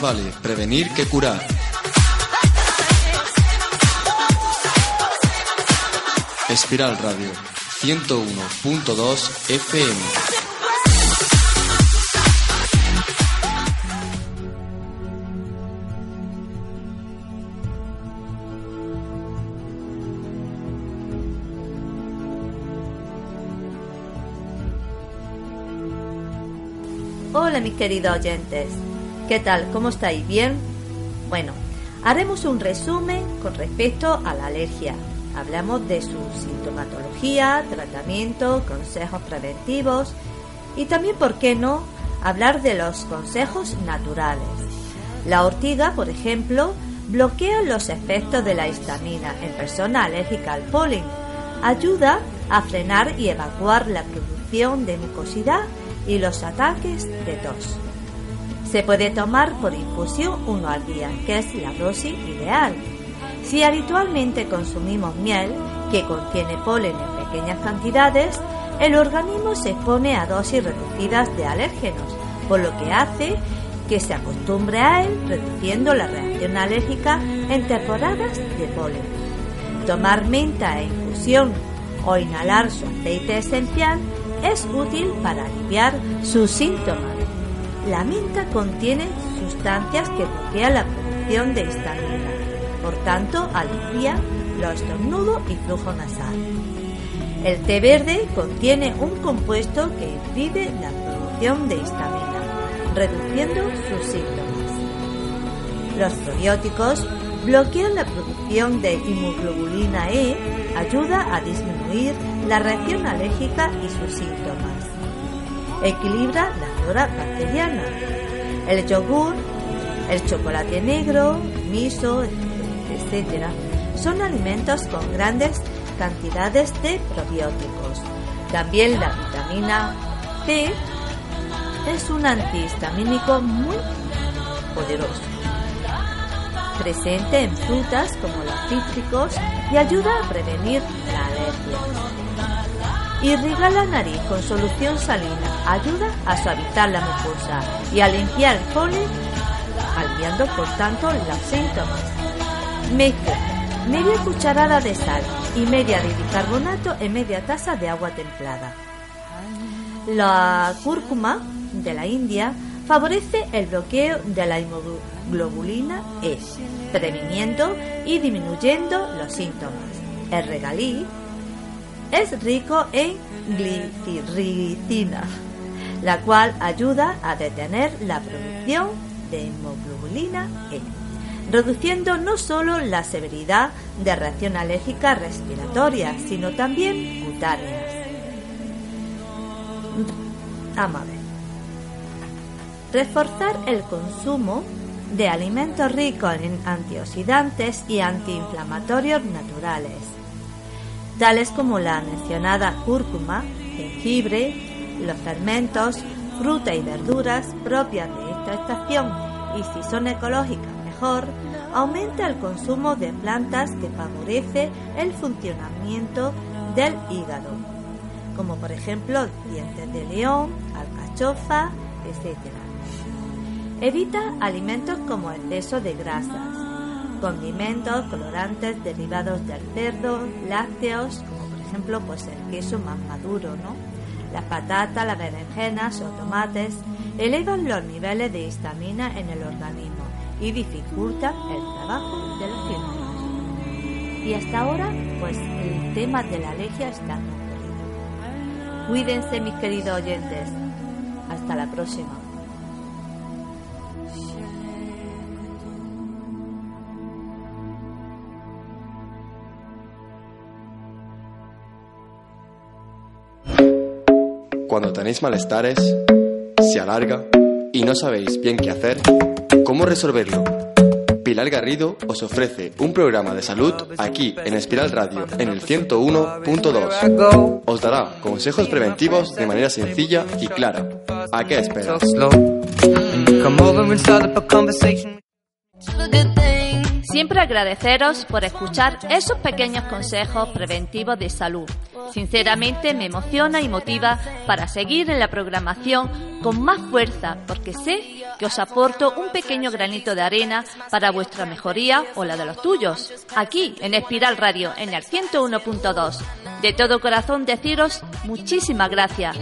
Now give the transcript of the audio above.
Vale prevenir que curar. Espiral Radio 101.2 FM. Hola mis queridos oyentes, ¿qué tal? ¿Cómo estáis? ¿Bien? Bueno, haremos un resumen con respecto a la alergia. Hablamos de su sintomatología, tratamiento, consejos preventivos y también, ¿por qué no?, hablar de los consejos naturales. La ortiga, por ejemplo, bloquea los efectos de la histamina en personas alérgicas al polen. Ayuda a frenar y evacuar la producción de mucosidad y los ataques de tos. Se puede tomar por infusión uno al día, que es la dosis ideal. Si habitualmente consumimos miel, que contiene polen en pequeñas cantidades, el organismo se expone a dosis reducidas de alérgenos, por lo que hace que se acostumbre a él, reduciendo la reacción alérgica en temporadas de polen. Tomar menta en infusión o inhalar su aceite esencial es útil para aliviar sus síntomas. La menta contiene sustancias que bloquean la producción de histamina, por tanto alivia los estornudos y flujo nasal. El té verde contiene un compuesto que impide la producción de histamina, reduciendo sus síntomas. Los probióticos bloquean la producción de inmunoglobulina E, ayuda a disminuir la reacción alérgica y sus síntomas. Equilibra la flora bacteriana. El yogur, el chocolate negro, miso, etc. son alimentos con grandes cantidades de probióticos. También la vitamina C es un antihistamínico muy poderoso presente en frutas como los cítricos y ayuda a prevenir la alergia. Irriga la nariz con solución salina, ayuda a suavizar la mucosa y a limpiar el polen, aliviando por tanto los síntomas. Mezcla media cucharada de sal y media de bicarbonato en media taza de agua templada. La cúrcuma de la India favorece el bloqueo de la hemoglobina E, previniendo y disminuyendo los síntomas. El regalí es rico en glicirricina, la cual ayuda a detener la producción de hemoglobina E, reduciendo no solo la severidad de reacción alérgica respiratoria, sino también cutáneas. Vamos Reforzar el consumo de alimentos ricos en antioxidantes y antiinflamatorios naturales, tales como la mencionada cúrcuma, jengibre, los fermentos, frutas y verduras propias de esta estación y si son ecológicas mejor, aumenta el consumo de plantas que favorece el funcionamiento del hígado, como por ejemplo dientes de león, alcachofa, etc. Evita alimentos como exceso de grasas, condimentos, colorantes derivados del cerdo, lácteos, como por ejemplo pues el queso más maduro, ¿no? Las patatas, las berenjenas o tomates elevan los niveles de histamina en el organismo y dificultan el trabajo de los fibras. Y hasta ahora, pues el tema de la alergia está concluido. Cuídense mis queridos oyentes. Hasta la próxima. Cuando tenéis malestares, se alarga y no sabéis bien qué hacer, ¿cómo resolverlo? Pilar Garrido os ofrece un programa de salud aquí en Espiral Radio en el 101.2. Os dará consejos preventivos de manera sencilla y clara. ¿A qué esperas? Siempre agradeceros por escuchar esos pequeños consejos preventivos de salud. Sinceramente me emociona y motiva para seguir en la programación con más fuerza porque sé que os aporto un pequeño granito de arena para vuestra mejoría o la de los tuyos. Aquí en Espiral Radio en el 101.2. De todo corazón deciros muchísimas gracias.